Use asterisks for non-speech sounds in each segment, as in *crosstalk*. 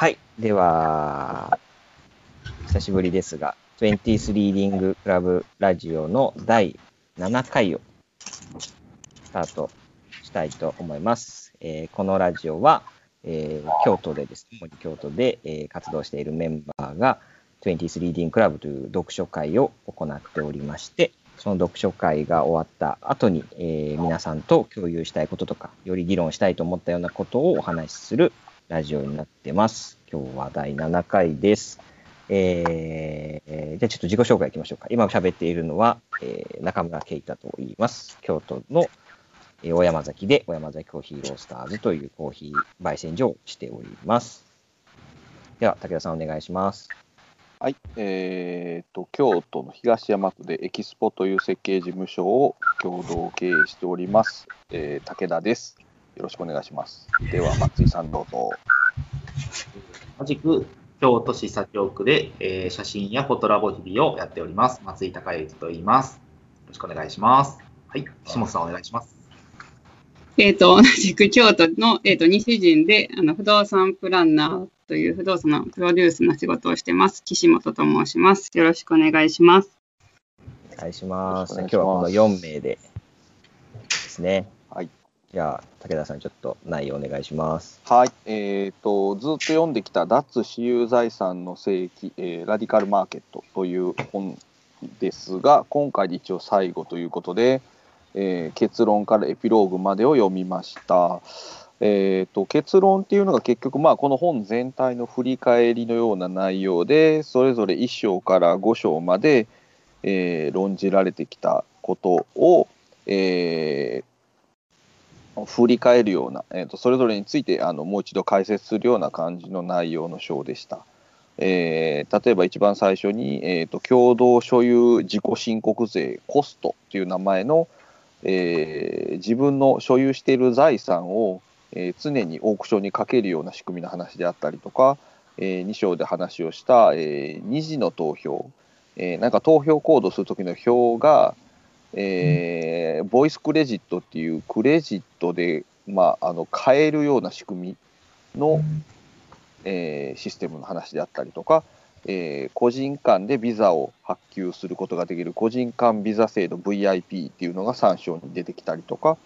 はい。では、久しぶりですが、20th リーディングクラブラジオの第7回をスタートしたいと思います。えーこのラジオは、えー京都でですね、京都で、えー活動しているメンバーが 20th リーディングクラブという読書会を行っておりまして、その読書会が終わった後に、えー皆さんと共有したいこととか、より議論したいと思ったようなことをお話しするラジオになってます。今日は第7回です。えーじゃあちょっと自己紹介いきましょうか。今喋っているのは、えー中村圭太と言います。京都の、えー小山崎で小山崎コーヒーロースターズというコーヒー焙煎所をしております。では、武田さんお願いします。はい、えー、と京都の東山区でエキスポという設計事務所を共同経営しております、えー武田です。よろしくお願いします。では松井さんどうぞ。同じく京都市左京区で、えー写真やフォトラボ日々をやっております。松井孝之と言います。よろしくお願いします。はい、下本さんお願いします。えっ、と、同じく京都の、えっ、と、西陣で、あの、不動産プランナーという不動産のプロデュースの仕事をしてます。岸本と申します。よろしくお願いします。お願いします。よろしくお願いします今日はこの4名でですね。はい。じゃあ、武田さん、ちょっと内容お願いします。はい、えー、とずっと読んできた脱私有財産の世紀、えーラディカルマーケットという本ですが、今回で一応最後ということで、えー結論からエピローグまでを読みました。えー、と結論っていうのが結局、まあ、この本全体の振り返りのような内容でそれぞれ1章から5章まで、えー論じられてきたことを、えー振り返るような、えー、とそれぞれについてあのもう一度解説するような感じの内容の章でした。えー例えば一番最初に、えー、と共同所有自己申告税コストという名前の、えー自分の所有している財産を、えー常にオークションにかけるような仕組みの話であったりとか、え2章で話をした、えー二次の投票、えーなんか投票行動する時の票が、えーボイスクレジットっていうクレジットで、まあ、あの買えるような仕組みの、えーシステムの話であったりとか、えー個人間でビザを発給することができる個人間ビザ制度 VIP っていうのが3章に出てきたりとか、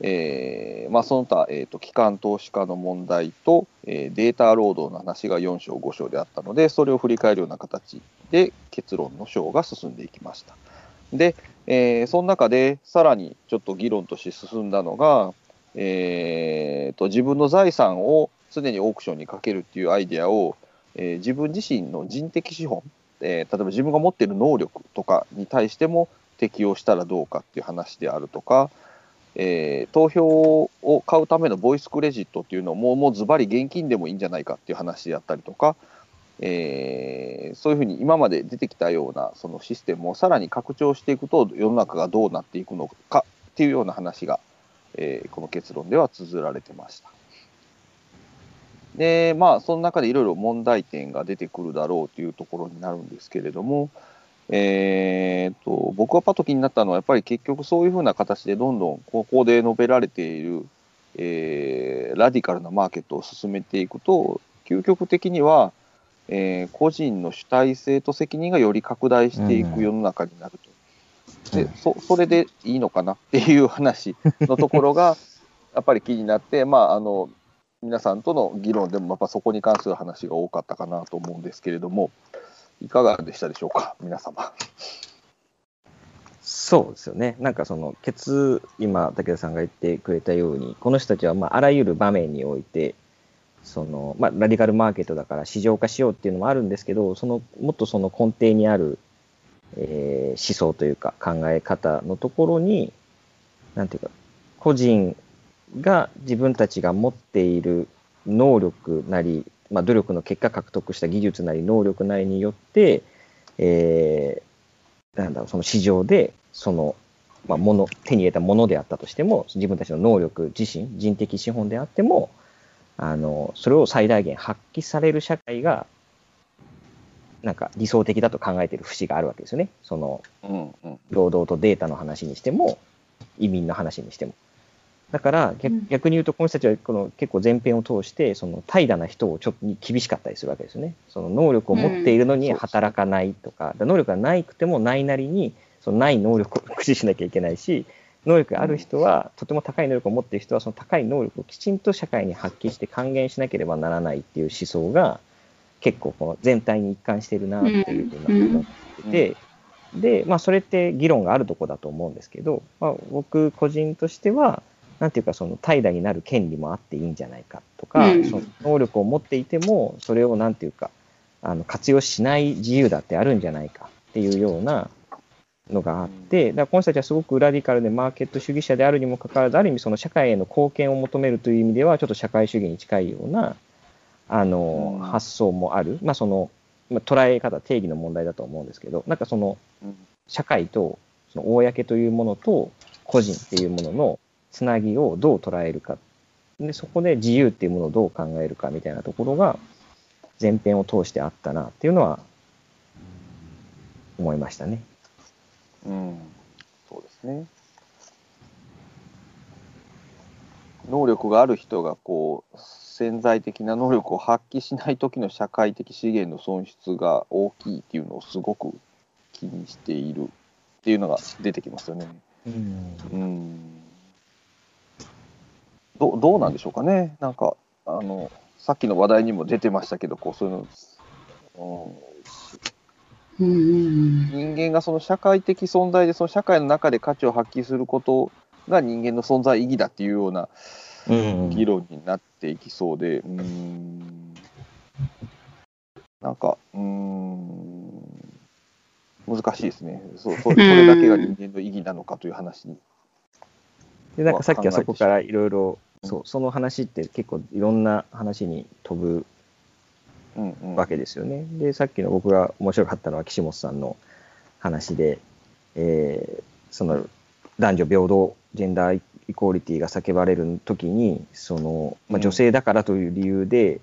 えーまあ、その他、えーと機関投資家の問題と、えーデータ労働の話が4章5章であったのでそれを振り返るような形で結論の章が進んでいきました。で、えーその中でさらにちょっと議論として進んだのが、えーと自分の財産を常にオークションにかけるっていうアイデアを、えー自分自身の人的資本、えー例えば自分が持っている能力とかに対しても適用したらどうかっていう話であるとか、えー投票を買うためのボイスクレジットっていうのももうズバリ現金でもいいんじゃないかっていう話であったりとか、えーそういうふうに今まで出てきたようなそのシステムをさらに拡張していくと世の中がどうなっていくのかっていうような話が、えーこの結論では綴られてました。でまあその中でいろいろ問題点が出てくるだろうというところになるんですけれども、えー、と僕はパッと気になったのはやっぱり結局そういうふうな形でどんどんここで述べられている、えーラディカルなマーケットを進めていくと究極的には、えー個人の主体性と責任がより拡大していく世の中になると。でそそれでいいのかなっていう話のところが *laughs* やっぱり気になって、まあ、あの皆さんとの議論でもやっぱそこに関する話が多かったかなと思うんですけれどもいかがでしたでしょうか？皆様。そうですよね。なんかその、ケツ、今、武田さんが言ってくれたように、この人たちは、まあ、あらゆる場面において、その、まあ、ラディカルマーケットだから市場化しようっていうのもあるんですけど、その、もっとその根底にある、えー思想というか考え方のところに、なんていうか、個人が自分たちが持っている能力なり、まあ、努力の結果獲得した技術なり能力なりによって、えーなんだろう、その市場で、その、まあ、もの、手に入れたものであったとしても、自分たちの能力自身、人的資本であっても、あの、それを最大限発揮される社会が、なんか理想的だと考えている節があるわけですよね。その、うんうん労働とデータの話にしても、移民の話にしても。だから逆うん逆に言うと、この人たちはこの結構前編を通して、その怠惰な人をちょっと厳しかったりするわけですよね。その能力を持っているのにうん働かないとか、だから能力がないくてもないなりに、そのない能力を駆使しなきゃいけないし、能力がある人は、とても高い能力を持っている人は、その高い能力をきちんと社会に発揮して還元しなければならないっていう思想が、結構この全体に一貫しているなっていうふうに思ってて、で、まあ、それって議論があるとこだと思うんですけど、まあ、僕個人としては、なんていうか、その怠惰になる権利もあっていいんじゃないかとか、うん。その能力を持っていても、それをなんていうか、あの活用しない自由だってあるんじゃないかっていうようなのがあって、だからこの人たちはすごくラディカルでマーケット主義者であるにもかかわらず、ある意味その社会への貢献を求めるという意味では、ちょっと社会主義に近いような、あの、うん発想もある。まあ、その、まあ、捉え方、定義の問題だと思うんですけど、なんかその、うん社会と、その公というものと個人っていうもののつなぎをどう捉えるか。で、そこで自由っていうものをどう考えるかみたいなところが、前編を通してあったなっていうのは、思いましたね。うん、そうですね。能力がある人がこう潜在的な能力を発揮しない時の社会的資源の損失が大きいっていうのをすごく気にしているっていうのが出てきますよね。うん。うんどどうなんでしょうかね、なんかあのさっきの話題にも出てましたけど、こうそういうの、うん、うんうん人間がその社会的存在で、その社会の中で価値を発揮することが人間の存在意義だっていうようなうん。議論になっていきそうで、うーん、なんか、うーん、難しいですね。そうそ、それだけが人間の意義なのかという話に。で、なんかさっきはまあそこからいろいろ、うんそう、その話って結構いろんな話に飛ぶわけですよね。で、さっきの僕が面白かったのは岸本さんの話で、えーその男女平等、ジェンダーイコーリティが叫ばれるときに、その、まあ、うん。女性だからという理由で、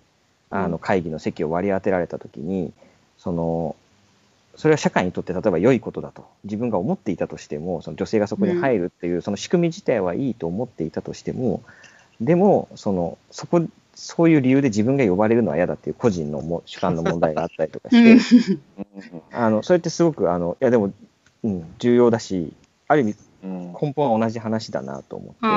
あうん。の会議の席を割り当てられたときに、その、それは社会にとって例えば良いことだと自分が思っていたとしてもその女性がそこに入るっていう、その仕組み自体はいいと思っていたとしてもでもそのそこそういう理由で自分が呼ばれるのは嫌だっていう個人のも主観の問題があったりとかして、うん。あのそれってすごくあのいやでも、うん、重要だしある意味根本は同じ話だなと思って、うん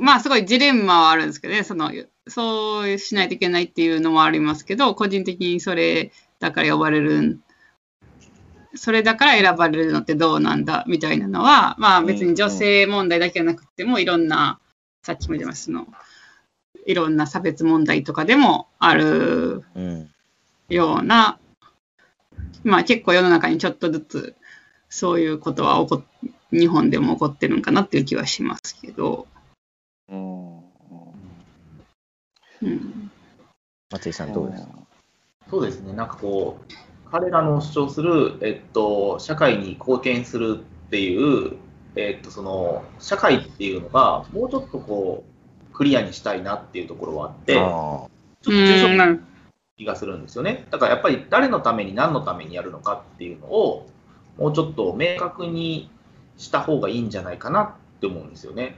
まあすごいジレンマはあるんですけどね、そのそうしないといけないっていうのもありますけど、個人的にそれだから呼ばれる、それだから選ばれるのってどうなんだみたいなのは、まあ別に女性問題だけじゃなくても、いろんな、さっきも言いましたその、いろんな差別問題とかでもあるうん。ような、まあ結構世の中にちょっとずつそういうことは起こっ日本でも起こってるんかなっていう気はしますけど、うん。うんうん、松井さんどうですか、そうですね、なんかこう、彼らの主張する、えっと、社会に貢献するっていう、えっと、その社会っていうのが、もうちょっとこう、クリアにしたいなっていうところはあって、ちょっとあ抽象的な気がするんですよね。だからやっぱり誰のために何のためにやるのかっていうのを、もうちょっと明確にした方がいいんじゃないかなって思うんですよね。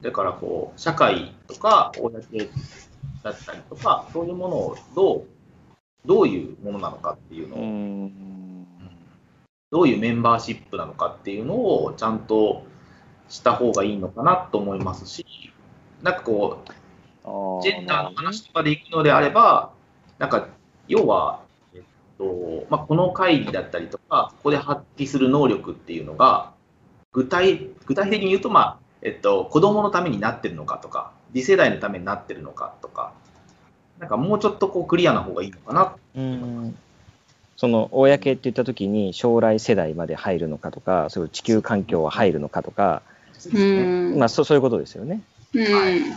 だからこう、社会とか、公だったりとか、そういうものをどう、どういうものなのかっていうのうを、んどういうメンバーシップなのかっていうのをちゃんとした方がいいのかなと思いますし、なんかこう、ジェンダーの話とかでいくのであれば、なんか、要は、えっとまあ、この会議だったりとか、ここで発揮する能力っていうのが、具体具体的に言うと、まあえっと、子供のためになってるのかとか、次世代のためになってるのかとか、なんかもうちょっとこうクリアな方がいいのかな。うんその公って言った時に将来世代まで入るのかとかそういう地球環境は入るのかとか、うんまあ、そそういうことですよね。うん。はいうん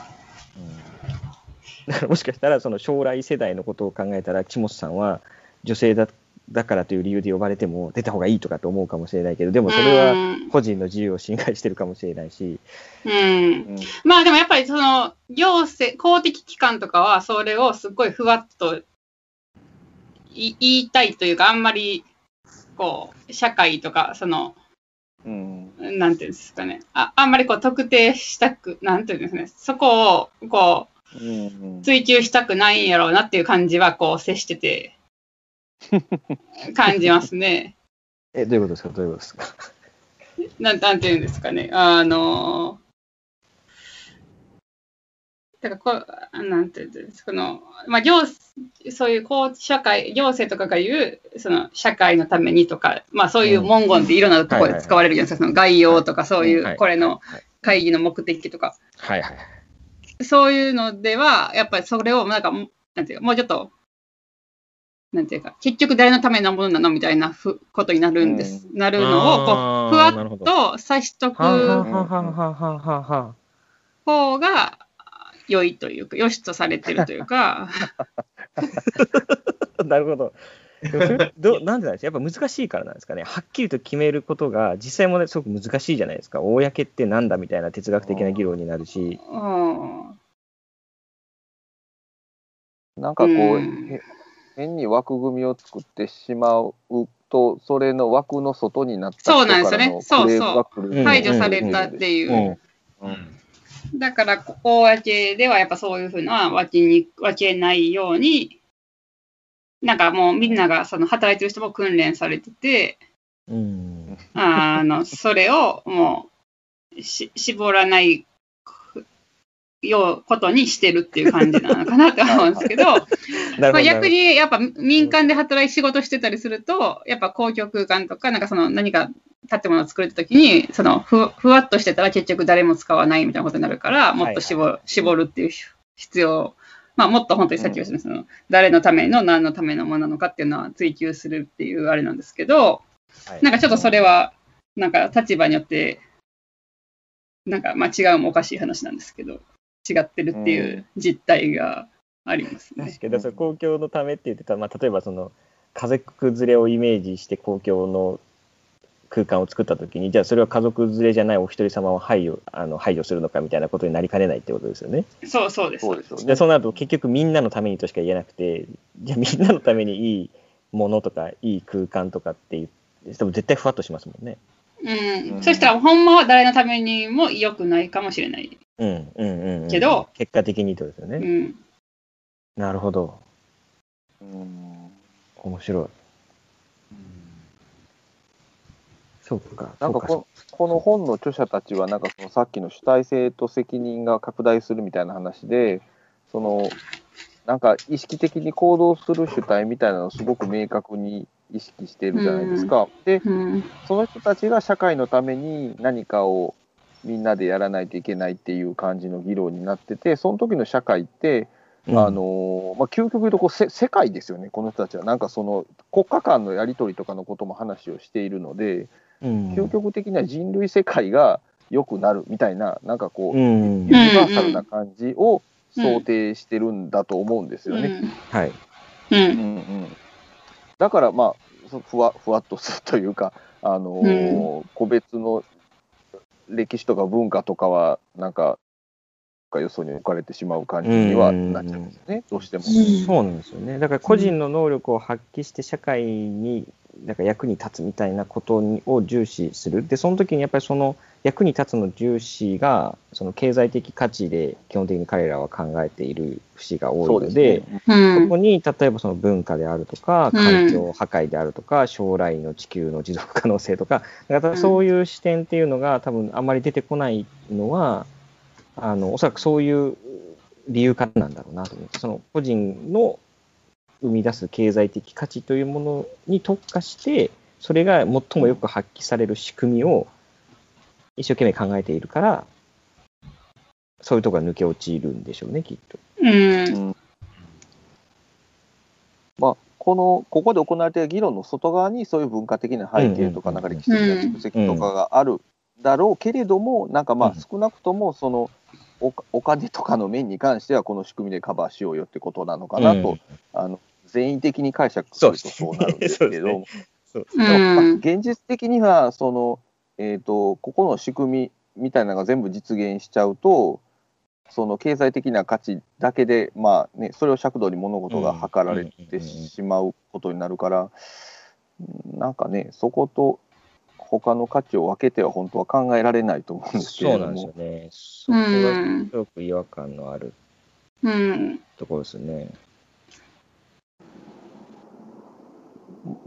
だからもしかしたらその将来世代のことを考えたら木本さんは女性だだからという理由で呼ばれても出た方がいいとかと思うかもしれないけどでもそれはうん。個人の自由を侵害してるかもしれないし、うん。うん。まあでもやっぱりその行政、公的機関とかはそれをすごいふわっとい言いたいというか、あんまりこう社会とかそのうんなんていうんですかね、ああんまりこう特定したく、なんていうんですかね、そこをこうんう追求したくないんやろうなっていう感じはこう接してて、*laughs* 感じますね。え、どういうことですか？どういうことですか？なんなんていうんですかね、あの、だからこう、なんていうんですか、この、まあ、行そういうこう社会、行政とかが言う、その社会のためにとか、まあそういう文言っていろんなところで使われるじゃないですか、その概要とかそういう、これの会議の目的とか。はいはい。そういうのでは、やっぱりそれを、なんか、なんていうか、もうちょっと、なんていうか、結局誰のためのものなのみたいなふことになるんです、なるのを、こう、ふわっとさしとく方が良いというか、良しとされてるというか、あ。*laughs* なるほど。ど *laughs* なんでなんですか？やっぱ難しいからなんですかね？はっきりと決めることが実際もね、すごく難しいじゃないですか。公ってなんだみたいな哲学的な議論になるし。うん、なんかこう、うんへ変に枠組みを作ってしまうと、それの枠の外になったそうなんですよね人からのクレームが来るうん排除されたっていう。うんうん。だから、公ではやっぱそういうふうな分けに分けないように、なんかもうみんながその働いてる人も訓練されてて、うん。あのそれをもうし絞らないようことにしてるっていう感じなのかなって思うんですけど、*laughs* まあ。逆にやっぱ民間で働い仕事してたりすると、やっぱ公共空間とか、なんかその何か建物を作るときに、そのふふわっとしてたら結局誰も使わないみたいなことになるから、もっと絞,、はい絞るっていう必要、まあ、もっと本当にさっき言ったその誰のための何のためのものなのかっていうのは追求するっていうあれなんですけど、はい。なんかちょっとそれは、なんか立場によって、なんかまあ違うもおかしい話なんですけど、違ってるっていう実態がありますね。確かその公共のためって言ってたら、まあ、例えばその家族連れをイメージして公共の空間を作ったときに、じゃあそれは家族連れじゃないお一人様を排除あの排除するのかみたいなことになりかねないってことですよね。そうそうです。そうですよね。でそうなると結局みんなのためにとしか言えなくて、じゃあみんなのためにいいものとかいい空間とかっていう、でも絶対ふわっとしますもんね。うんうんそしたら、ほんまは誰のためにも良くないかもしれない。うんうんうん、うん。けど、結果的にとですようね。ん。なるほど。うん面白い。そうか。なんかそうここの本の著者たちは、なんかそのさっきの主体性と責任が拡大するみたいな話で、そのなんか意識的に行動する主体みたいなのをすごく明確に意識してるじゃないですか。で、うん。その人たちが社会のために何かをみんなでやらないといけないっていう感じの議論になってて、その時の社会って、うんあのまあ、究極言うとこうせ世界ですよね、この人たちは。なんかその国家間のやり取りとかのことも話をしているので、うん究極的には人類世界が良くなるみたいな、なんかこう、うんユニバーサルな感じを想定してるんだと思うんですよね。はい。う。うんんうんだから、まあ、そふわふわっとするというか、あのー個別の歴史とか文化とかは、なんか、よそに置かれてしまう感じにはなっちゃうんですよね、どうしても。そうなんですよね。だから個人の能力を発揮して社会になんか役に立つみたいなことにを重視する。で、その時にやっぱりその役に立つの重視が、その経済的価値で基本的に彼らは考えている節が多いので、ね。うんそこに例えばその文化であるとか、うん環境破壊であるとか、将来の地球の持続可能性とか、だからそういう視点っていうのが多分あんまり出てこないのは、あのおそらくそういう理由からなんだろうなと思って、その個人の生み出す経済的価値というものに特化して、それが最もよく発揮される仕組みを一生懸命考えているから、そういうところが抜け落ちるんでしょうね、きっと。うん。まあ、この、ここで行われている議論の外側に、そういう文化的な背景とか、うんなんか歴史的な蓄積とかがあるだろうけれども、なんかまあうん、少なくとも、その、おお金とかの面に関しては、この仕組みでカバーしようよってことなのかなと、うん。あの全員的に解釈するとそうなるんですけれど。現実的にはその、えー、とここの仕組みみたいなのが全部実現しちゃうとその経済的な価値だけで、まあね、それを尺度に物事が図られてしまうことになるから、なんかねそこと他の価値を分けては本当は考えられないと思うんですけれども。そうなんですよね。そこがすごく違和感のあるうん。ところですね。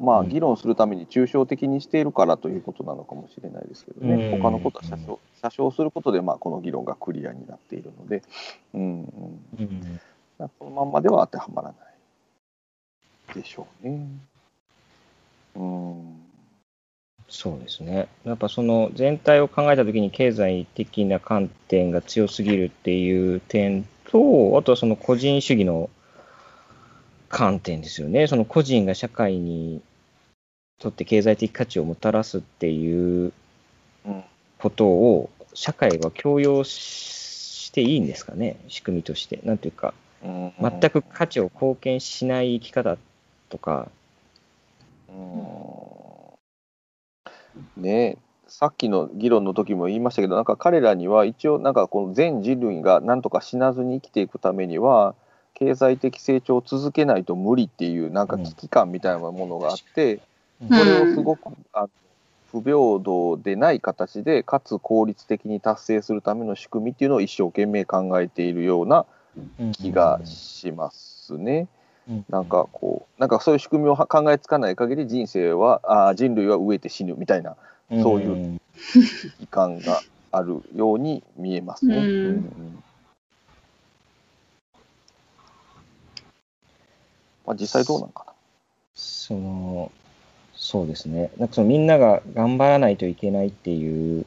まあ、うん議論するために抽象的にしているからということなのかもしれないですけどね、うん他のことは写真写真することで、まあ、この議論がクリアになっているので、うんうん、うんこのまんまでは当てはまらないでしょうね。うんそうですね。やっぱその全体を考えたときに経済的な観点が強すぎるっていう点と、あとはその個人主義の観点ですよね。その個人が社会にとって経済的価値をもたらすっていうことを社会は強要していいんですかね、仕組みとして。なんていうか、全く価値を貢献しない生き方とか、ねえさっきの議論の時も言いましたけどなんか彼らには一応なんかこの全人類がなんとか死なずに生きていくためには経済的成長を続けないと無理っていうなんか危機感みたいなものがあって、うんそれをすごくあの不平等でない形でかつ効率的に達成するための仕組みっていうのを一生懸命考えているような気がしますね。なんかこうなんかそういう仕組みをは考えつかない限り人生はあー人類は飢えて死ぬみたいなそういううん危機感があるように見えますね。うんうんまあ、実際どうなんかな？その、そうですね。なんかそのみんなが頑張らないといけないっていう、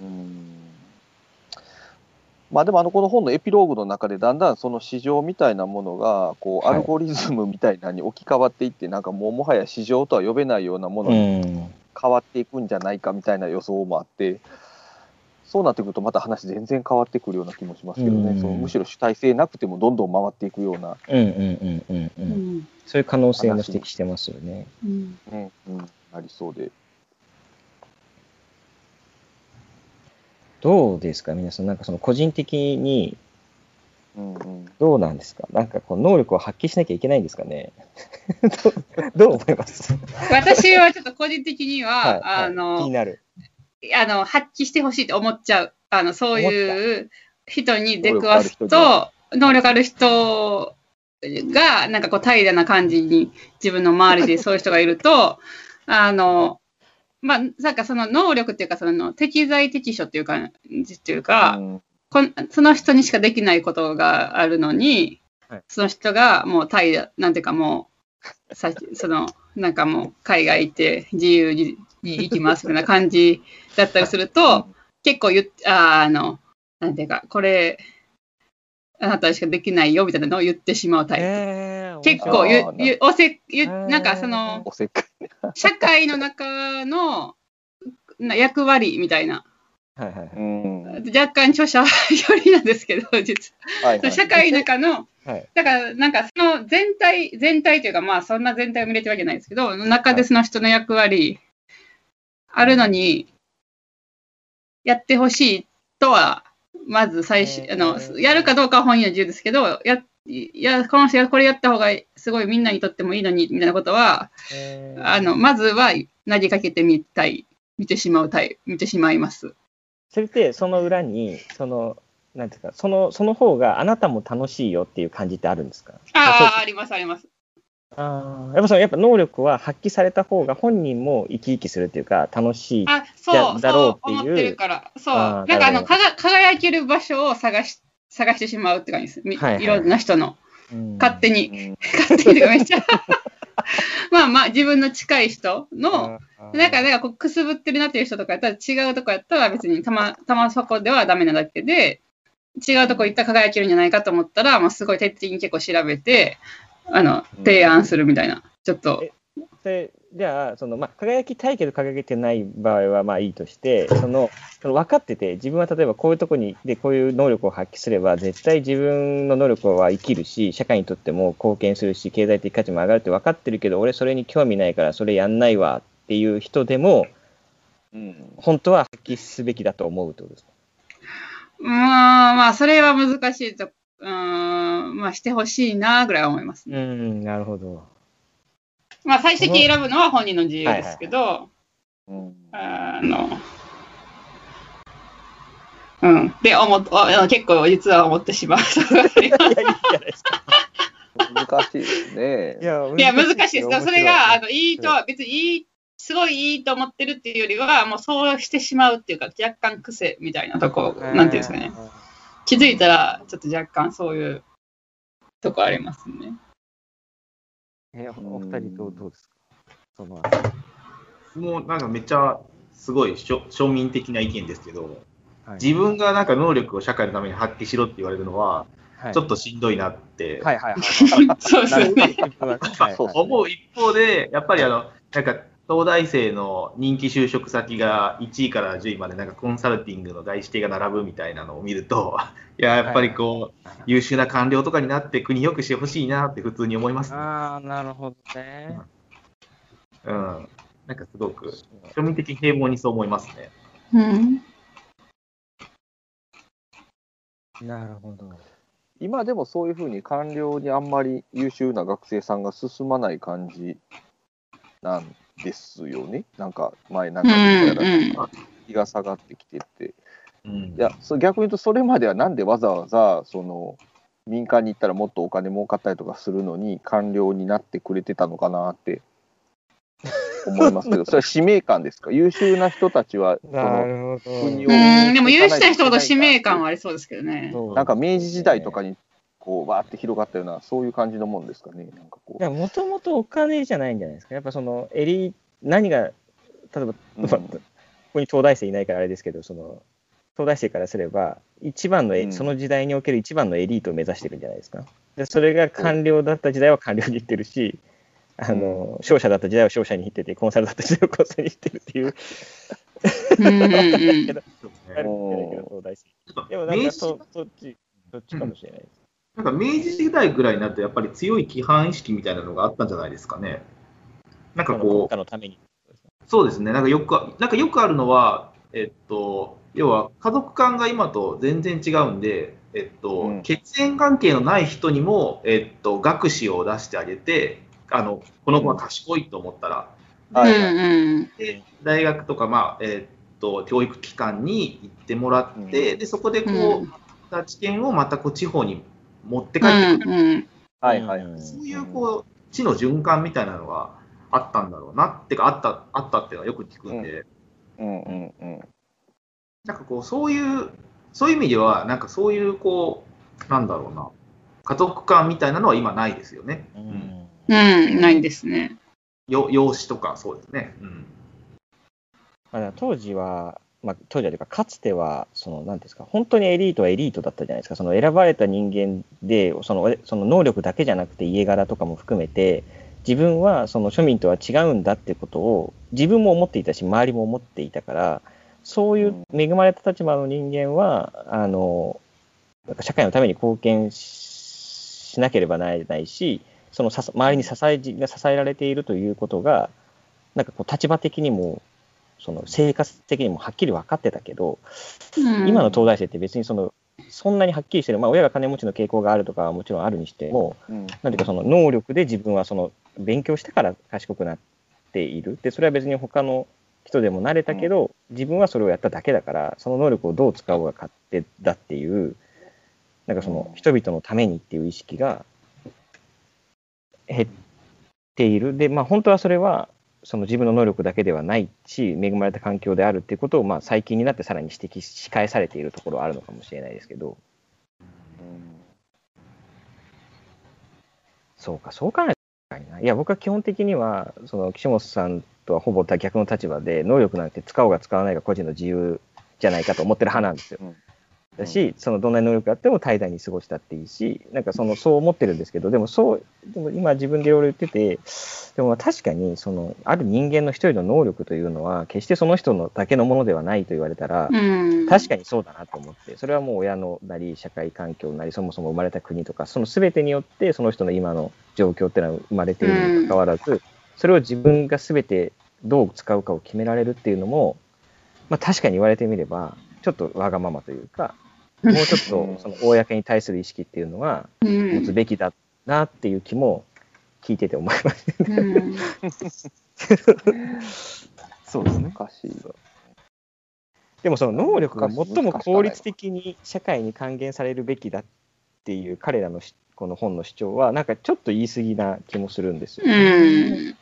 うんまあでもあのこの本のエピローグの中でだんだんその市場みたいなものがこうはいアルゴリズムみたいなのに置き換わっていってなんかもうもはや市場とは呼べないようなものうにん、変わっていくんじゃないかみたいな予想もあってそうなってくるとまた話全然変わってくるような気もしますけどね、うんそのむしろ主体性なくてもどんどん回っていくような、うん、うん、うん、うん、う。うんん。そういう可能性も指摘してますよね。うん。ねうん、なりそうで。どうですか、皆さん。なんかその個人的にうんうんどうなんですか？なんかこう能力を発揮しなきゃいけないんですかね？*laughs* どうどう思います？私はちょっと個人的には、*laughs* はいはいあ気にの、なる。あの、発揮してほしいと思っちゃう。あの、そういう人に出くわすと、能力ある人が、なんかこう、平らな感じに、自分の周りでそういう人がいると、あの、まあ、なんかその能力っていうか、その適材適所っていう感じっていうか、うん。こんその人にしかできないことがあるのに、はい。その人がもう平ら、なんていうかもう、さその、なんかもう海外行って自由に行きますみたいな感じだったりすると、*laughs* 結構言っああの、なんていうか、これ、あなたにしかできないよみたいなのを言ってしまうタイプ。えー結構ゆゆおせゆなんかその。社会の中のな役割みたいな。はいはいはい。うん。若干著者寄りなんですけど実は。はいはい。社会の中のはい。だから、なんか、その全体、全体というか、まあ、そんな全体を見れてるわけじゃないですけど、中でその人の役割、あるのに、やってほしいとは、まず最初、あの、やるかどうかは本人の自由ですけど、や、いや、この人がこれやった方が、すごいみんなにとってもいいのに、みたいなことは、えーあの、まずは投げかけてみたい、見てしまうたい、見てしまいます。それって、その裏に、その、なんていうか、その、その方があなたも楽しいよっていう感じってあるんですか？ああ、あります、あります。ああ、やっぱその、やっぱ能力は発揮された方が本人も生き生きするっていうか、楽しい。あ、じそう、ゃだろうっていうそう思ってるから。そう。なんかあの、輝ける場所を探し、探してしまうって感じです。みはいはいいろんな人の。うん勝手に。うん勝手にとかめっちゃ。*laughs* まあまあ、自分の近い人の、なんか、なんかこう、くすぶってるなっていう人とかやったら、違うとこやったら別にたま、たまそこではダメなだけで、違うとこ行ったら輝けるんじゃないかと思ったら、まあ、すごい徹底的に結構調べて、あの、提案するみたいな。ちょっとえ、それじゃあ、そのまあ、輝きたいけど輝けてない場合はまあいいとして、そのその分かってて、自分は例えばこういうとこにでこういう能力を発揮すれば、絶対自分の能力は生きるし、社会にとっても貢献するし、経済的価値も上がるって分かってるけど、俺それに興味ないからそれやんないわっていう人でも、うん本当は発揮すべきだと思うってことですか？うーん、まあ、それは難しいと、うーん、まあ、してほしいな、ぐらいは思います。うん、なるほど。まあ、最終的に選ぶのは本人の自由ですけど、うんあの、うん。で、思っあ結構実は思ってしまうところがあります。いや、いいじゃないですか。難しいですね。いや、難しいです。それが、あの、いいとはは、別にいい、すごいいいと思ってるっていうよりは、もうそうしてしまうっていうか、若干癖みたいなとこ、なんていうんですかね。気づいたら、ちょっと若干そういうとこありますね。え、お二人どうどうですか？その。もうなんかめっちゃすごい庶庶民的な意見ですけど、はい。自分がなんか能力を社会のために発揮しろって言われるのは、はい。ちょっとしんどいなって。はいはいはい。*laughs* *laughs* *laughs* 思う一方で、やっぱりあの、なんか、東大生の人気就職先が1位から10位までなんかコンサルティングの大指定が並ぶみたいなのを見ると、*laughs* いや、やっぱりこう、優秀な官僚とかになって国良くしてほしいなって普通に思いますね。ああ、なるほどね。うん。なんかすごく、庶民的平凡にそう思いますね。うん。なるほど。今でもそういうふうに官僚にあんまり優秀な学生さんが進まない感じなんですよね。なんか前なんうか見たらん。気が下がってきてて。うんいや、そ逆に言うとそれまではなんでわざわざその民間に行ったらもっとお金儲かったりとかするのに官僚になってくれてたのかなって思いますけど、*laughs* それは使命感ですか？優秀な人たちはそなのでも優秀な人ほど使命感はありそうですけどね。なんか明治時代とかにこうわーって広がったようなそういう感じのもんですかね。なんかこいや、もともとお金じゃないんじゃないですか。やっぱその、エリ何が、例えば、うんまあここに東大生いないからあれですけど、その、東大生からすれば、一番のエ、うんその時代における一番のエリートを目指してるんじゃないですか。で、それが官僚だった時代は官僚に行ってるし、あの、商社だった時代は商社に行ってて、コンサルだった時代はコンサルに行ってるっていう、でもなんかか明治そ、そっち、そっちかもしれないです。なんか明治時代ぐらいになると、やっぱり強い規範意識みたいなのがあったんじゃないですかね。なんかこ家のために。う、そうですね、なんかよくなんかよくあるのは、えっと、要は家族間が今と全然違うんで、えっとうん。血縁関係のない人にも、えっと、学士を出してあげて、あのこの子は賢いと思ったら、はい。うんうん。で大学とか、まあえっと教育機関に行ってもらって、でそこでこう、うん。た知見をまたこう地方に持ってう帰ってくる。んうんはいはい。うんそういうこう地の循環みたいなのがあったんだろうなってかあったあったっていうのはよく聞くんで、うんうんうん。なんかこうそういうそういう意味ではなんかそういうこうなんだろうな家族間みたいなのは今ないですよね。うんうん、ないですね。よ養子とかそうですね。うん。まあ、当時は、まあ、当時はというか、かつては、その、なんですか、本当にエリートはエリートだったじゃないですか、その選ばれた人間で、その、その能力だけじゃなくて、家柄とかも含めて、自分はその庶民とは違うんだってことを、自分も思っていたし、周りも思っていたから、そういう恵まれた立場の人間は、あの、なんか社会のために貢献しなければならないし、その周りに支えが支えられているということが、なんかこう立場的にも、その生活的にもはっきり分かってたけど、うん今の東大生って別にその、そんなにはっきりしてる、まあ、親が金持ちの傾向があるとかはもちろんあるにしても、うんなんていうか、その能力で自分はその勉強したから賢くなっている。で、それは別に他の人でもなれたけど、自分はそれをやっただけだから、その能力をどう使おうが勝手だっていう、なんかその人々のためにっていう意識が減っている。で、まあ本当はそれは、その自分の能力だけではないし、恵まれた環境であるっていうことを、まあ最近になってさらに指摘し返されているところはあるのかもしれないですけど、うんそうか、そう考えたらいいな。いや、僕は基本的には、その岸本さんとはほぼ逆の立場で、能力なんて使おうが使わないが個人の自由じゃないかと思ってる派なんですよ。うんだし、そのどんなに能力があっても怠惰に過ごしたっていいし、なんかそのそう思ってるんですけど、でもそう、でも今自分でいろいろ言ってて、でもまあ確かにそのある人間の一人の能力というのは、決してその人のだけのものではないと言われたら、うん、確かにそうだなと思って、それはもう親のなり、社会環境なり、そもそも生まれた国とか、その全てによって、その人の今の状況っていうのは生まれているにもかかわらず、それを自分が全てどう使うかを決められるっていうのも、まあ、確かに言われてみれば、ちょっとわがままというか、もうちょっとその公に対する意識っていうのはうん持つべきだなっていう気も聞いてて思います。うん *laughs* そうですね。難しい。でもその能力が最も効率的に社会に還元されるべきだっていう彼らのしこの本の主張は、なんかちょっと言い過ぎな気もするんですよ。うん。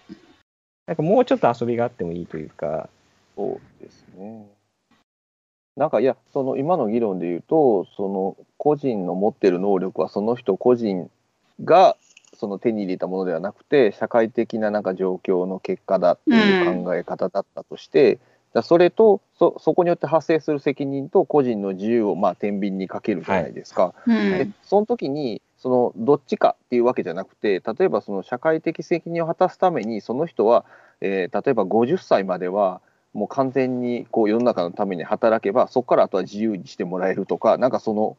なんかもうちょっと遊びがあってもいいというか、そうですね。なんかいや、その今の議論で言うと、その個人の持ってる能力はその人個人がその手に入れたものではなくて、社会的ななんか状況の結果だっていう考え方だったとして、だそれとそ、そこによって発生する責任と個人の自由をまあ天秤にかけるじゃないですか。うでん。その時にそのどっちかっていうわけじゃなくて例えばその社会的責任を果たすためにその人は、えー例えば50歳まではもう完全にこう世の中のために働けばそこからあとは自由にしてもらえるとかなんかその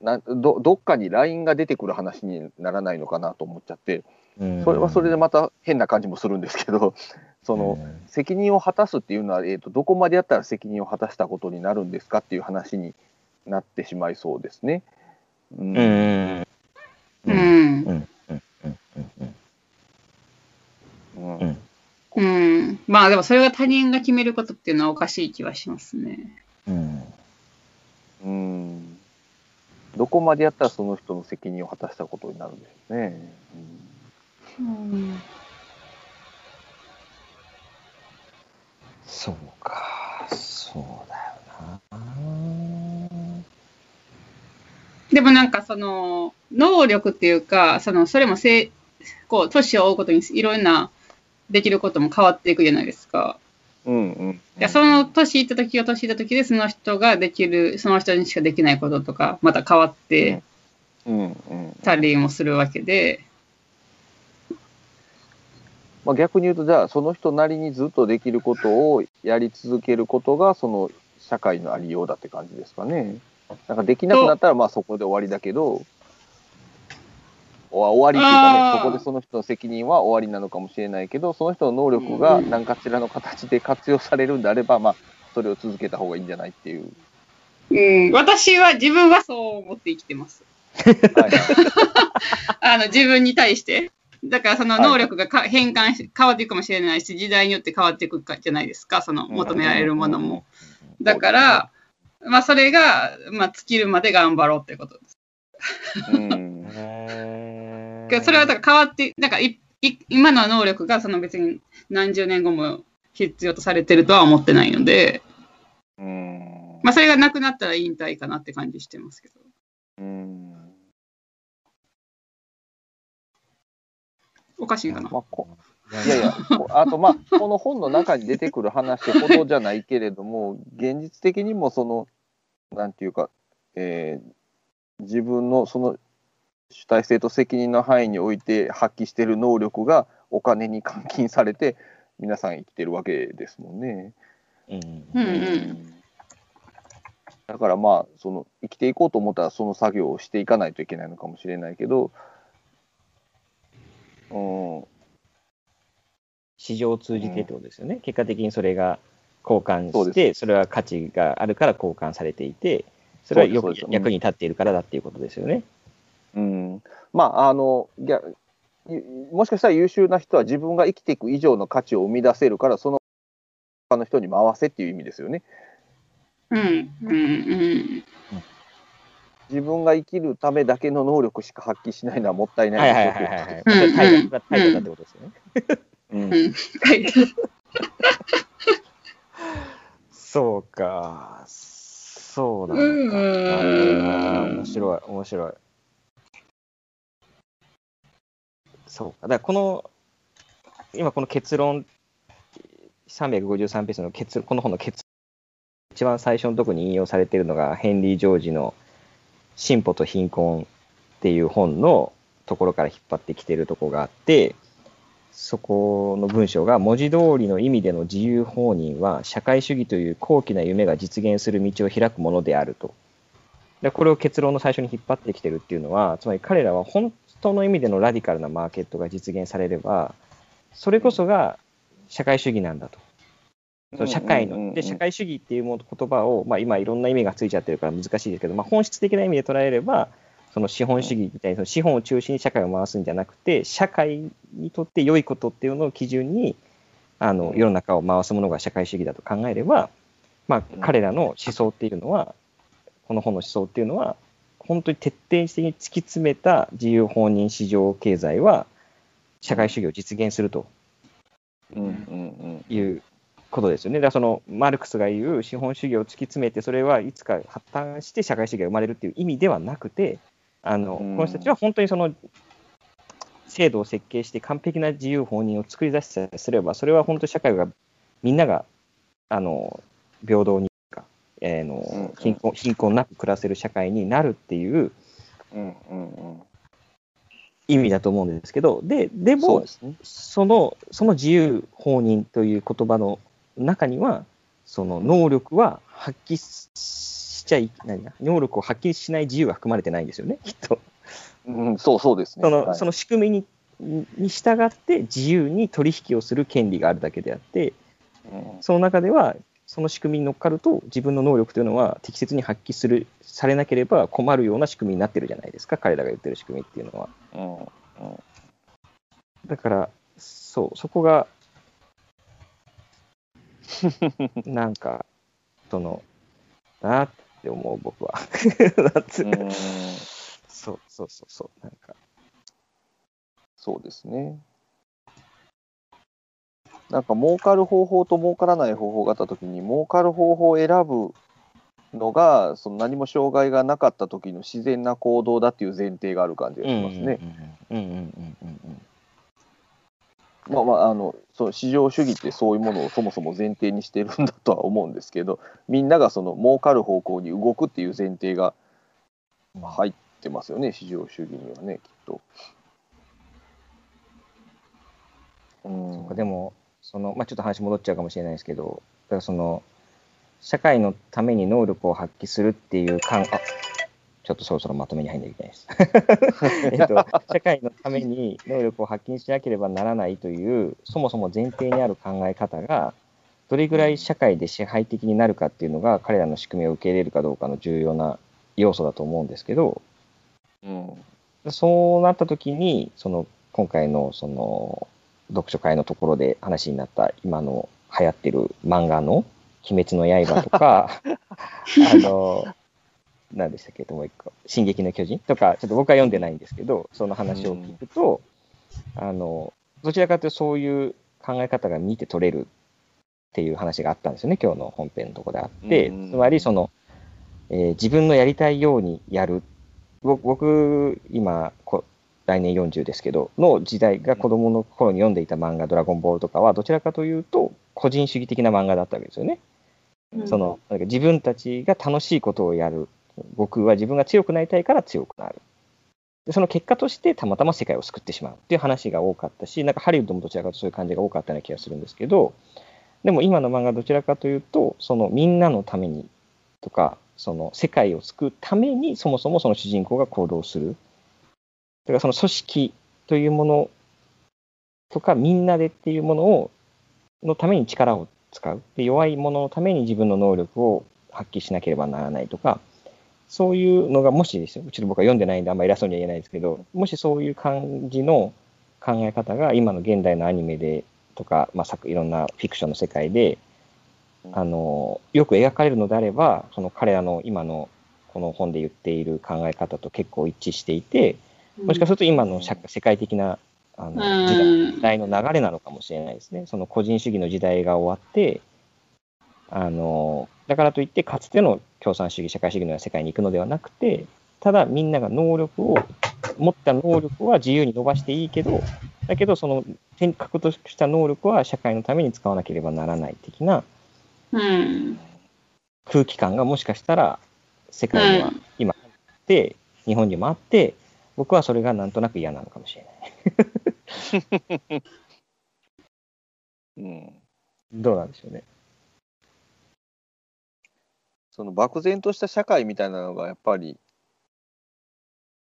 などどっかにラインが出てくる話にならないのかなと思っちゃってそれはそれでまた変な感じもするんですけどその、責任を果たすっていうのは、えー、とどこまでやったら責任を果たしたことになるんですかっていう話になってしまいそうですね。うんうん。うん。うん。うん。うん。うん。うんうんうん。まあでもそれが他人が決めることっていうのはおかしい気はしますね。うん。うんどこまでやったらその人の責任を果たしたことになるんでしょうね。うん。そうか。そうだよな。でもなんかその、能力っていうか、その、それもせい、こう、年を追うことにいろんなできることも変わっていくじゃないですか。うんうんいやその年いった時は年いった時でその人ができる、その人にしかできないこととか、また変わってうんうんたりもするわけで、まあ、逆に言うとじゃあその人なりにずっとできることをやり続けることがその社会のありようだって感じですかね。なんかできなくなったらまあそこで終わりだけどお終わりっていうかねそこでその人の責任は終わりなのかもしれないけどその人の能力が何かしらの形で活用されるんであれば、まあ、それを続けた方がいいんじゃないっていう。うん、私は自分はそう思って生きてます。はい *laughs* あの自分に対して。だからその能力がか変換し、変わっていくかもしれないし、時代によって変わっていくかじゃないですか、その求められるものも。だから、まあそれが、まあ尽きるまで頑張ろうってことです。うんへそれはだから変わって、なんかいい今の能力がその別に何十年後も必要とされてるとは思ってないので、うんまあそれがなくなったら引退かなって感じしてますけど。うんおかしいかな。まあこいやいや、こあとまあ、この本の中に出てくる話ほどじゃないけれども、現実的にもその、なんていうか、えー自分のその主体性と責任の範囲において発揮している能力がお金に換金されて、皆さん生きてるわけですもんね。うんうんうん。だからまあ、その生きていこうと思ったら、その作業をしていかないといけないのかもしれないけど、うん、市場を通じてってことですよね。結果的にそれが交換して、それは価値があるから交換されていて、それはよく役に立っているからだっていうことですよね。うん、まああのいやゆもしかしたら優秀な人は自分が生きていく以上の価値を生み出せるからその他の人に回せっていう意味ですよね。うん。うん。うん。自分が生きるためだけの能力しか発揮しないのはもったいなはいいはいはいはいはい。ってことですよね。うん。そうか。そうなのか。面白い、面白い。そうか。だからこの、今この結論、353ページの結この本の結論一番最初のとこに引用されているのが、ヘンリー・ジョージの進歩と貧困っていう本のところから引っ張ってきてるところがあって、そこの文章が文字通りの意味での自由放任は社会主義という高貴な夢が実現する道を開くものであると。でこれを結論の最初に引っ張ってきてるっていうのは、つまり彼らは本当の意味でのラディカルなマーケットが実現されれば、それこそが社会主義なんだと。その社会の、で、社会主義っていうもの言葉を、まあ今いろんな意味がついちゃってるから難しいですけど、まあ本質的な意味で捉えれば、その資本主義みたいにその資本を中心に社会を回すんじゃなくて、社会にとって良いことっていうのを基準に、あの世の中を回すものが社会主義だと考えれば、まあ、彼らの思想っていうのは、この本の思想っていうのは、本当に徹底的に突き詰めた自由放任市場経済は、社会主義を実現するということですよね。だからそのマルクスが言う資本主義を突き詰めて、それはいつか発端して社会主義が生まれるっていう意味ではなくて、あのこの人たちは本当にその制度を設計して完璧な自由放任を作り出しさえすれば、それは本当に社会がみんながあの平等にか、えーの貧困貧困なく暮らせる社会になるっていう意味だと思うんですけど、ででもそ、のその自由放任という言葉の中には、その能力は発揮しちゃい、何だ、能力を発揮しない自由は含まれてないんですよね、きっと。うん、そうそうですね。そのはい、その仕組みにに従って自由に取引をする権利があるだけであって、うん、その中ではその仕組みに乗っかると自分の能力というのは適切に発揮するされなければ困るような仕組みになってるじゃないですか彼らが言ってる仕組みっていうのは。うんうん、だからそうそこが *laughs* なんかそのなって思う僕は。*laughs* そうそうそうそう、なんか。そうですね。なんか儲かる方法と儲からない方法があったときに、儲かる方法を選ぶのが、その何も障害がなかった時の自然な行動だっていう前提がある感じがしますね。まあまあ、あのその市場主義ってそういうものをそもそも前提にしてるんだとは思うんですけど、みんながその儲かる方向に動くっていう前提が入っってますよね、市場主義にはね、きっと。うん、でもその、まあ、ちょっと話戻っちゃうかもしれないですけど、だからその社会のために能力を発揮するっていう感あちょっとそろそろまとめに入んなきゃいけないです *laughs* えっと。社会のために能力を発揮しなければならないという、そもそも前提にある考え方が、どれぐらい社会で支配的になるかっていうのが、彼らの仕組みを受け入れるかどうかの重要な要素だと思うんですけど、うん、そうなった時に、その今回のその読書会のところで話になった今の流行ってる漫画の「鬼滅の刃」とか *laughs* あの何でしたっけもう一個「進撃の巨人」とかちょっと僕は読んでないんですけどその話を聞くと、うん、あのどちらかというとそういう考え方が見て取れるっていう話があったんですよね今日の本編のところであって、うん、つまりその、えー、自分のやりたいようにやる。僕、今こ、来年40ですけど、の時代が子供の頃に読んでいた漫画、ドラゴンボールとかは、どちらかというと、個人主義的な漫画だったわけですよね。うん、そのなんか自分たちが楽しいことをやる。僕は自分が強くなりたいから強くなる。でその結果としてたまたま世界を救ってしまうっていう話が多かったし、なんかハリウッドもどちらかとそういう感じが多かったような気がするんですけど、でも今の漫画どちらかというと、そのみんなのためにとか、その世界を救うためにそもそもその主人公が行動する。だからその組織というものとかみんなでっていうものをのために力を使う。で。弱いもののために自分の能力を発揮しなければならないとか、そういうのがもしですよ、うちの僕は読んでないんであんまり偉そうには言えないですけど、もしそういう感じの考え方が今の現代のアニメでとか、まあ、いろんなフィクションの世界であのよく描かれるのであればその彼らの今のこの本で言っている考え方と結構一致していてもしかすると今の社世界的なあの時代の流れなのかもしれないですね。その個人主義の時代が終わってあのだからといってかつての共産主義社会主義のような世界に行くのではなくてただみんなが能力を持った能力は自由に伸ばしていいけどだけどその天格とした能力は社会のために使わなければならない的な空気感がもしかしたら世界には今あって、うん、日本にもあって僕はそれがなんとなく嫌なのかもしれない、*laughs* うん、どうなんでしょうね。その漠然とした社会みたいなのがやっぱり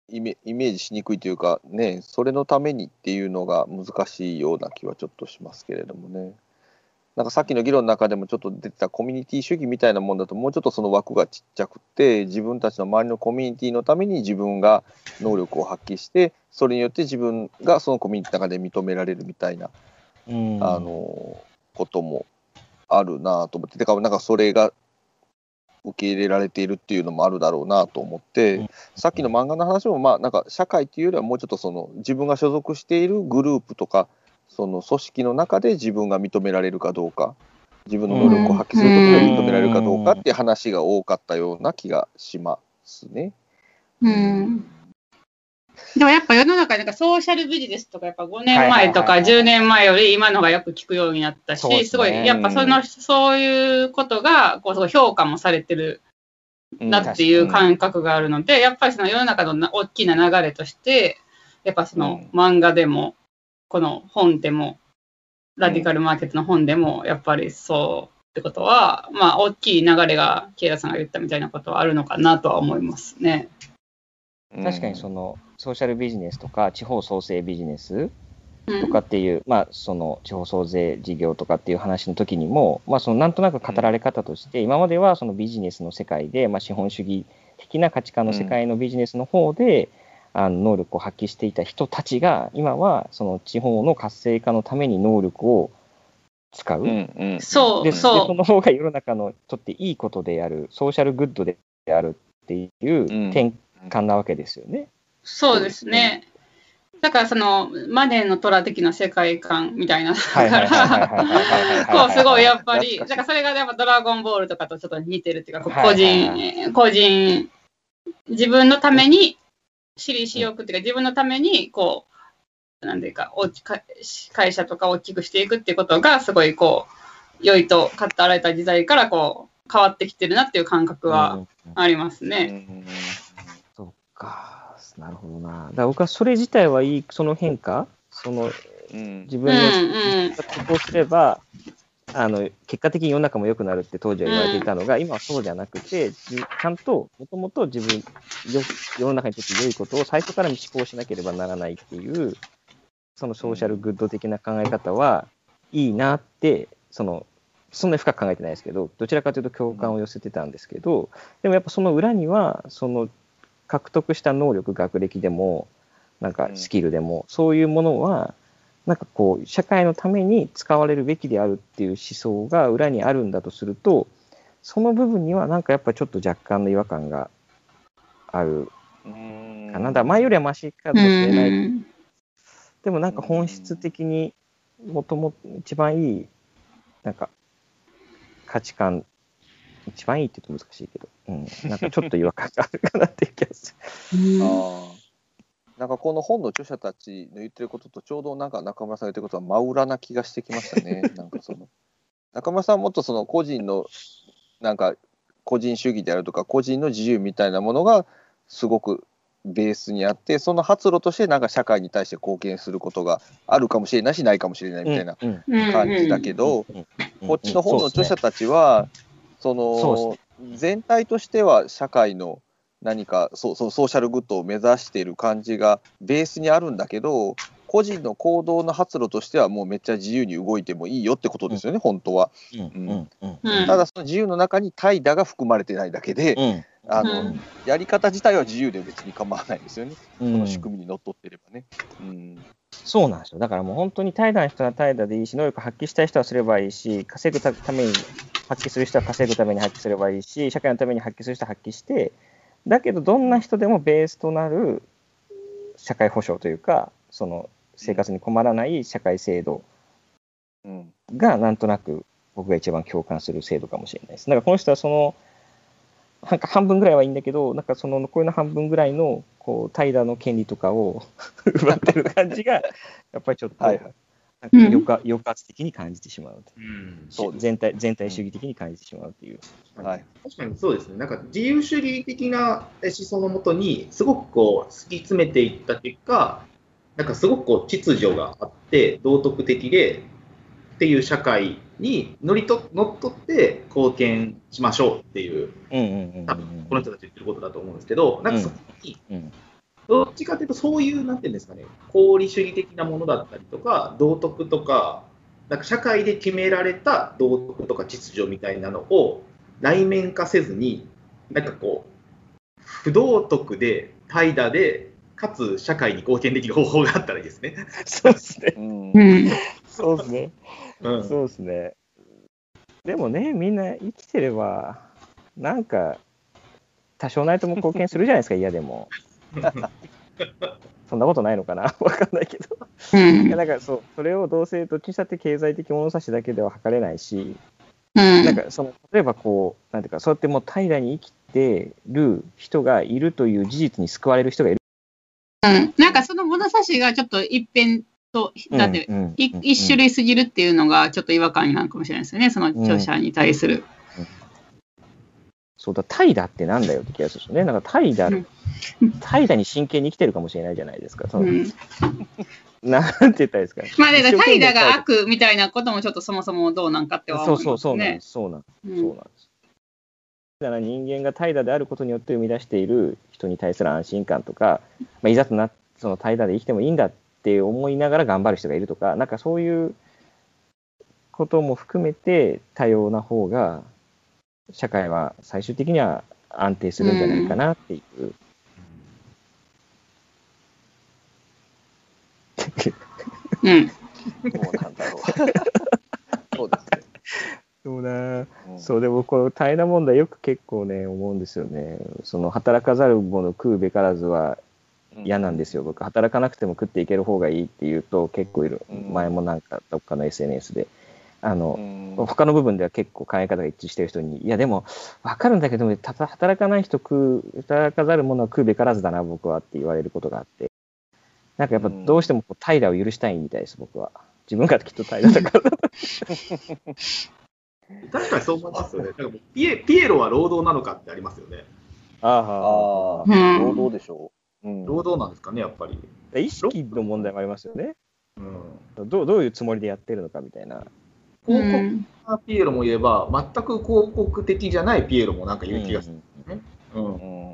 イメイメージしにくいというかねそれのためにっていうのが難しいような気はちょっとしますけれどもね。なんかさっきの議論の中でもちょっと出てたコミュニティ主義みたいなもんだともうちょっとその枠がちっちゃくて自分たちの周りのコミュニティのために自分が能力を発揮してそれによって自分がそのコミュニティの中で認められるみたいな、うん、あのこともあるなと思って、てか、なんかそれが受け入れられているっていうのもあるだろうなと思って、うん。さっきの漫画の話も、まあ、なんか社会っていうよりは、もうちょっとその自分が所属しているグループとか、その組織の中で自分が認められるかどうか、自分の能力を発揮することで認められるかどうかっていう話が多かったような気がしますね。うん。でもやっぱ世の中なんかソーシャルビジネスとかやっぱ5年前とかはいはいはいはい。10年前より今のがよく聞くようになったし、すごいやっぱそのそういうことがこう評価もされてるなっていう感覚があるので、やっぱりその世の中のな大きな流れとして、やっぱその漫画でも、この本でも、ラディカルマーケットの本でも、やっぱりそうってことは、まあ大きい流れが、ケイラさんが言ったみたいなことはあるのかなとは思いますね。確かにそのソーシャルビジネスとか地方創生ビジネスうん。とかっていう、まあ、その地方創生事業とかっていう話の時にも、まあ、そのなんとなく語られ方として、今まではそのビジネスの世界で、まあ、資本主義的な価値観の世界のビジネスの方で、あの能力を発揮していた人たちが今はその地方の活性化のために能力を使う、うんうん、そうでその方が世の中のとっていいことであるソーシャルグッドであるっていう転換なわけですよね。うん、そうですね、だからそのマネーの虎的な世界観みたいな。だからこうすごいやっぱりだからそれがやっぱドラゴンボールとかとちょっと似てるっていうか個人個人自分のために私利私欲っていうか、自分のために、こう、なんていうか、大きか会社とか大きくしていくっていうことが、すごいこう、良いと語られた時代から、こう、変わってきてるなっていう感覚はうん。ありますうね。ん。そっか、なるほどな。だから僕はそれ自体はいい、その変化、そのうん。自分うんうん。のこうすれば、あの結果的に世の中も良くなるって当時は言われていたのが、今はそうじゃなくて、じちゃんともともと自分よ、世の中にとって良いことを最初から思考しなければならないっていう、そのソーシャルグッド的な考え方はいいなって、そのそんなに深く考えてないですけど、どちらかというと共感を寄せてたんですけど、でもやっぱその裏には、その獲得した能力、学歴でも、なんかスキルでも、そういうものは、なんかこう、社会のために使われるべきであるっていう思想が裏にあるんだとすると、その部分にはなんかやっぱちょっと若干の違和感があるうん。かな。だから前よりはマシかもうしれない。んでもなんか本質的にもともと一番いい、なんか価値観、一番いいって言うと難しいけど、うん、なんかちょっと違和感があるかなっていう気がすうん。あーなんかこの本の著者たちの言ってることとちょうどなんか中村さんが言ってることは真裏な気がしてきましたね。*laughs* なんかその中村さんはもっとその個人のなんか個人主義であるとか個人の自由みたいなものがすごくベースにあってその発露としてなんか社会に対して貢献することがあるかもしれないしないかもしれないみたいな感じだけど、うんこっちの本の著者たちは、そその全体としては社会の何かそうそうソーシャルグッドを目指している感じがベースにあるんだけど個人の行動の発露としてはもうめっちゃ自由に動いてもいいよってことですよね、うん。うんうんうん。ただその自由の中に怠惰が含まれてないだけで、うん。あのうん。やり方自体は自由で別に構わないですよね、うん。この仕組みにのっとってればね。うん。そうなんですよ。だからもう本当に怠惰な人は怠惰でいいし、能力発揮したい人はすればいいし、稼ぐたために発揮する人は稼ぐために発揮すればいいし、社会のために発揮する人は発揮して、だけどどんな人でもベースとなる社会保障というか、その生活に困らない社会制度うんがなんとなく僕が一番共感する制度かもしれないです。だからこの人はその、なんか半分ぐらいはいいんだけど、なんかその残りの半分ぐらいのこう怠惰の権利とかを *laughs* 奪ってる感じが、やっぱりちょっと、はいはいなんか抑圧抑圧的に感じてしまう。うん。そう全体全体主義的に感じてしまうっていう。はい。確かにそうですね、なんか自由主義的な思想のもとに、すごくこう突き詰めていった結果、なんかすごくこう秩序があって、道徳的でっていう社会に乗りと乗っ取って貢献しましょうっていう、うんうんうんうん多分この人たち言ってることだと思うんですけど、なんかそこに、うんどっちかというと、そういう、なんていうんですかね、功利主義的なものだったりとか、道徳とか、なんか社会で決められた道徳とか秩序みたいなのを内面化せずに、なんかこう、不道徳で、怠惰で、かつ社会に貢献できる方法があったらいいですね。そうですね。うんうんそうですね。うん、そうですね。でもね、みんな生きてれば、なんか、多少ないとも貢献するじゃないですか、嫌でも。*laughs* そんなことないのかな？*laughs* わかんないけど。うん。いや、だからそう、それをどうせ、どっちにしたって経済的物差しだけでは測れないし、うん。なんかその、例えばこう、なんていうか、そうやってもう平らに生きてる人がいるという事実に救われる人がいる。うん。なんかその物差しがちょっと一辺と、だって、う一種類すぎるっていうのがちょっと違和感になるかもしれないですよね、その著者に対する。そうだ、怠惰ってなんだよって気がするね。なんか怠惰、うん怠惰に真剣に生きてるかもしれないじゃないですか。そのうん、*laughs* なんて言ったらいいですか。まあ、だ怠惰が一悪みたいなこともちょっとそもそもどうなんかってはそう思いますねそうそうなんで。す。そうなんです。うんそうなんです。だから人間が怠惰であることによって生み出している人に対する安心感とか、まあ、いざとなその怠惰で生きてもいいんだって思いながら頑張る人がいるとか、なんかそういうことも含めて多様な方が社会は最終的には安定するんじゃないかなっていう。うん。どうなんだろう。*laughs* そうですね。そうなうんそうでもこの怠惰問題よく結構ね思うんですよね。その働かざる者食うべからずは嫌なんですよ、僕働かなくても食っていける方がいいっていうと結構いる、うん前もなんかどっかの SNS であの、うん。他の部分では結構考え方が一致してる人にいやでも分かるんだけどたた働かない人食う働かざる者は食うべからずだな僕はって言われることがあって。なんかやっぱうん。どうしてもこう怠惰を許したいみたいです僕は。自分がきっと怠惰だから。*laughs* 確かにそう思いますよね。なんかピエピエロは労働なのかってありますよね。ああ労働でしょう。うん。労働なんですかね、やっぱり。意識の問題もありますよね。うん、どうどういうつもりでやってるのかみたいな。う広告んなピエロもいれば、全く広告的じゃないピエロもなんかいる気がする。うんうん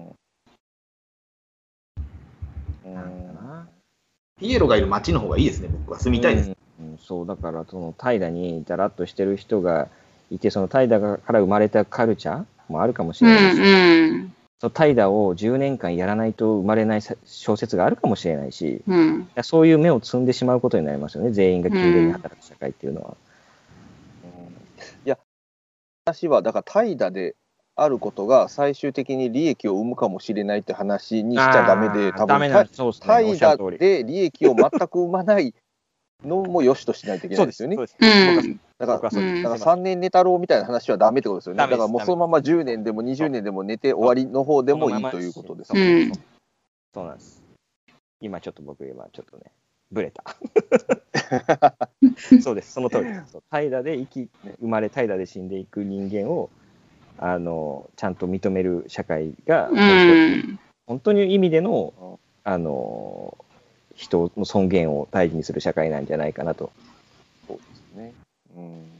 ピエロがいる街の方がいいですね、僕は。住みたいです。うんうんそうだからその怠惰にだらっとしてる人がいてその怠惰から生まれたカルチャーもあるかもしうれないし、んうんその怠惰を10年間やらないと生まれないさ小説があるかもしれないしうんそういう目を積んでしまうことになりますよね全員が勤勉に働く社会っていうのは。いや、話は、だから怠惰であることが最終的に利益を生むかもしれないって話にしちゃダメで、多分怠惰で利益を全く生まないのも良しとしないといけないですよね。だから、僕はそうです。うん。だから3年寝太郎みたいな話はダメってことですよね。だからもうそのまま10年でも20年でも寝て終わりの方でもいいということですそうなんです。今ちょっと僕、今ちょっとね、ブレた。*laughs* そうです、その通りです。怠惰で生き、生まれ怠惰で死んでいく人間を、あの、ちゃんと認める社会が、う本当にん本当に意味での、あの、人の尊厳を大事にする社会なんじゃないかなとそうですね。うん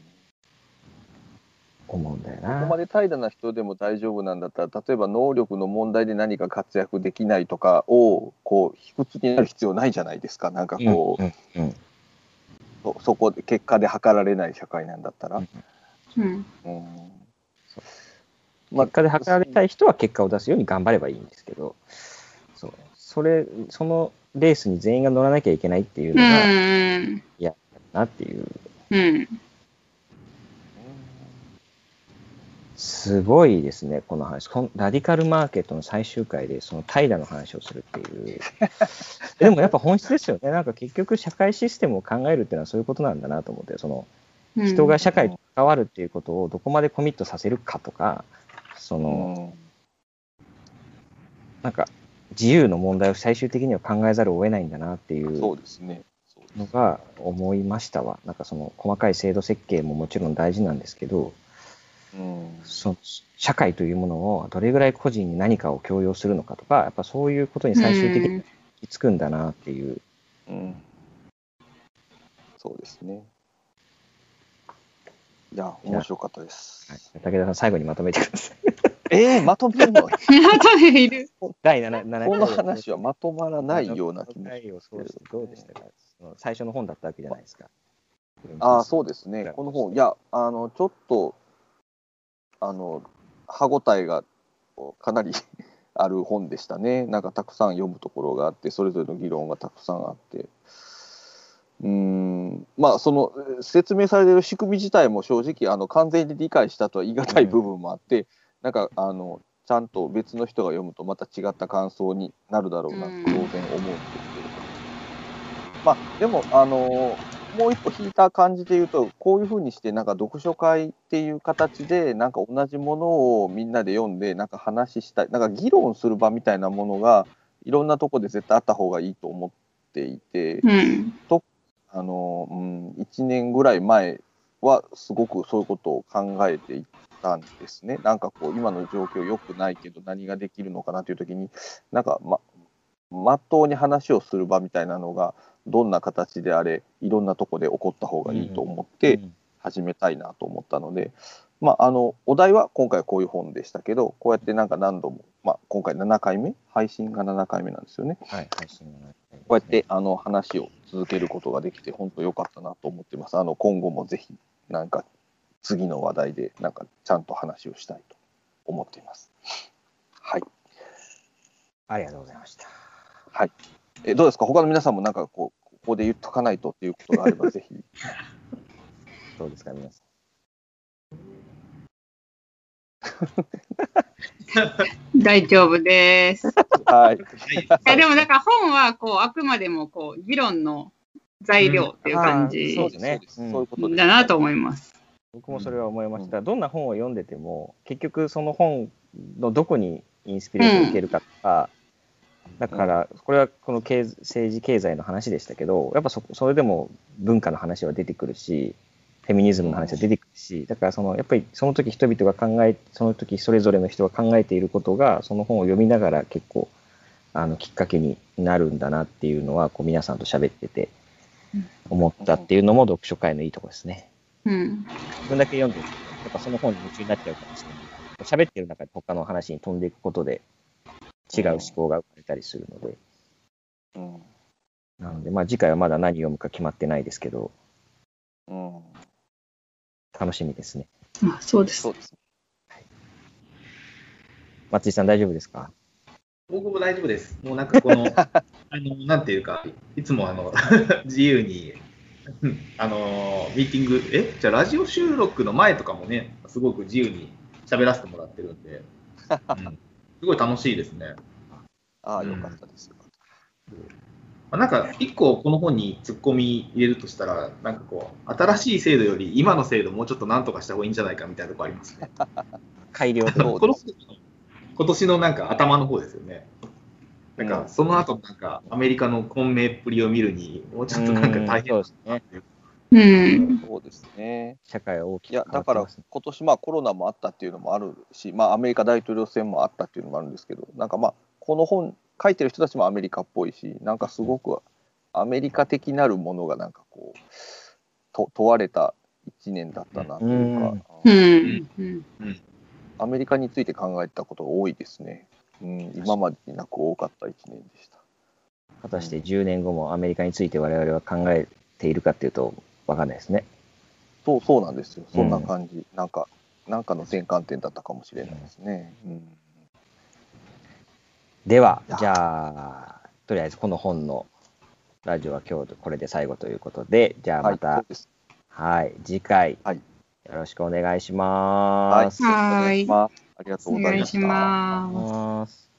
思うんだよここな。まで怠惰な人でも大丈夫なんだったら、例えば能力の問題で何か活躍できないとかを、こう、卑屈になる必要ないじゃないですか。なんかこう、うんうんうん。そそこで結果で測られない社会なんだったら。うんうん。うん。結果で測られたい人は結果を出すように頑張ればいいんですけど、そう。それ、そのレースに全員が乗らなきゃいけないっていううのが、ん。なっていう、うんすごいですね、この話。こんラディカルマーケットの最終回で、その怠惰の話をするっていう。*laughs* でもやっぱ本質ですよね。なんか結局社会システムを考えるっていうのはそういうことなんだなと思って、そのうん人が社会と関わるっていうことをどこまでコミットさせるかとか、その、うんなんか自由の問題を最終的には考えざるを得ないんだなっていうそうですね。そうですのが思いましたわ。なんかその細かい制度設計ももちろん大事なんですけど、うんその社会というものをどれぐらい個人に何かを強要するのかとか、やっぱそういうことに最終的に行き着くんだなっていう。うんそうですね。いや、面白かったです。はい、武田さん、最後にまとめてください。*laughs* えー、まとめるの？後でいる。第 7, 7この話はまとまらないような気も回をそうしてどうでしたか？最初の本だったわけじゃないですか。ああ、そうですねこの本、いや、あの、ちょっと、あの、歯ごたえがかなり *laughs* ある本でしたね。なんかたくさん読むところがあって、それぞれの議論がたくさんあって。うんまあその説明されてる仕組み自体も正直あの完全に理解したとは言い難い部分もあって、なんかあのちゃんと別の人が読むとまた違った感想になるだろうなと当然思うんですけれども、まあでもあのもう一歩引いた感じで言うとこういうふうにしてなんか読書会っていう形でなんか同じものをみんなで読んでなんか話したいなんか議論する場みたいなものがいろんなとこで絶対あった方がいいと思っていて。うん。あの、うん、1年ぐらい前はすごくそういうことを考えていたんですね。なんかこう、今の状況良くないけど何ができるのかなという時に、なんかま、まっとうに話をする場みたいなのが、どんな形であれ、いろんなとこで起こった方がいいと思ってうん始めたいなと思ったので、まあ、あの、お題は今回こういう本でしたけど、こうやってなんか何度も、まあ、今回7回目？配信が7回目なんですよね。はい、配信の中でこうやってあの話を続けることができて、本当良かったなと思ってます。あの今後もぜひ、なんか次の話題で、なんかちゃんと話をしたいと思っています。はい。ありがとうございました。えどうですか、他の皆さんもなんかこう、ここで言っとかないとっていうことがあれば、*laughs* ぜひ。どうですか、皆さ *laughs* 大丈夫です。いはい。やでもだから本はこうあくまでもこう議論の材料っていう感うんじそうですねそうですそういうことです。だなと思います。ん。僕もそれは思いました。どんな本を読んでても、結局その本のどこにインスピレーションを受けるかとか、だから、これはこの経政治経済の話でしたけど、やっぱそそれでも文化の話は出てくるし、フェミニズムの話は出てくるし、だからそのやっぱりその時人々が考え、その時それぞれの人が考えていることが、その本を読みながら結構あのきっかけになるんだなっていうのは、こう皆さんと喋ってて思ったっていうのも読書会のいいところですね。うん。自分だけ読んでやっぱその本に夢中になっちゃうかもしれない。喋ってる中で他の話に飛んでいくことで違う思考が生まれたりするので、うん。なので、まあ次回はまだ何読むか決まってないですけど、うん。楽しみですね。あそうですそう。ですね。松井さん大丈夫ですか？僕も大丈夫です。もうなんかこの、*laughs* あの、なんていうか、いつもあの、*laughs* 自由に、う *laughs* んあの、ミーティング、え？じゃあラジオ収録の前とかもね、すごく自由に喋らせてもらってるんで、うんすごい楽しいですね。ああ、よかったです。よかっまあなんか、一個この本に突っ込み入れるとしたら、なんかこう、新しい制度より今の制度もうちょっとなんとかした方がいいんじゃないかみたいなとこありますね。*laughs* 改良あの今年のなんか頭の方ですよね。なんか、うんその後なんか、アメリカの混迷っぷりを見るに、もうちょっとなんか大変そうですね。うん。た。そうですね。社会は大きくいや、変わだからってますね。今年まあコロナもあったっていうのもあるし、まあ、アメリカ大統領選もあったっていうのもあるんですけど、なんかまあ、この本、書いてる人たちもアメリカっぽいし、なんかすごくアメリカ的なるものがなんかこう、と問われた1年だったなというか、うん。うん。アメリカについて考えたことが多いですね。うん、今までになく多かった1年でした。果たして10年後もアメリカについて我々は考えているかっていうと分かんないですね。そうそうなんですよ。そんな感じ。なんか、なんかの転換点だったかもしれないですね。うんでは、じゃあ、とりあえずこの本のラジオは今日これで最後ということで、じゃあはい、また、そうです。はい、次回、はいよろしくお願いします。しくお願いします。ありがとうございました。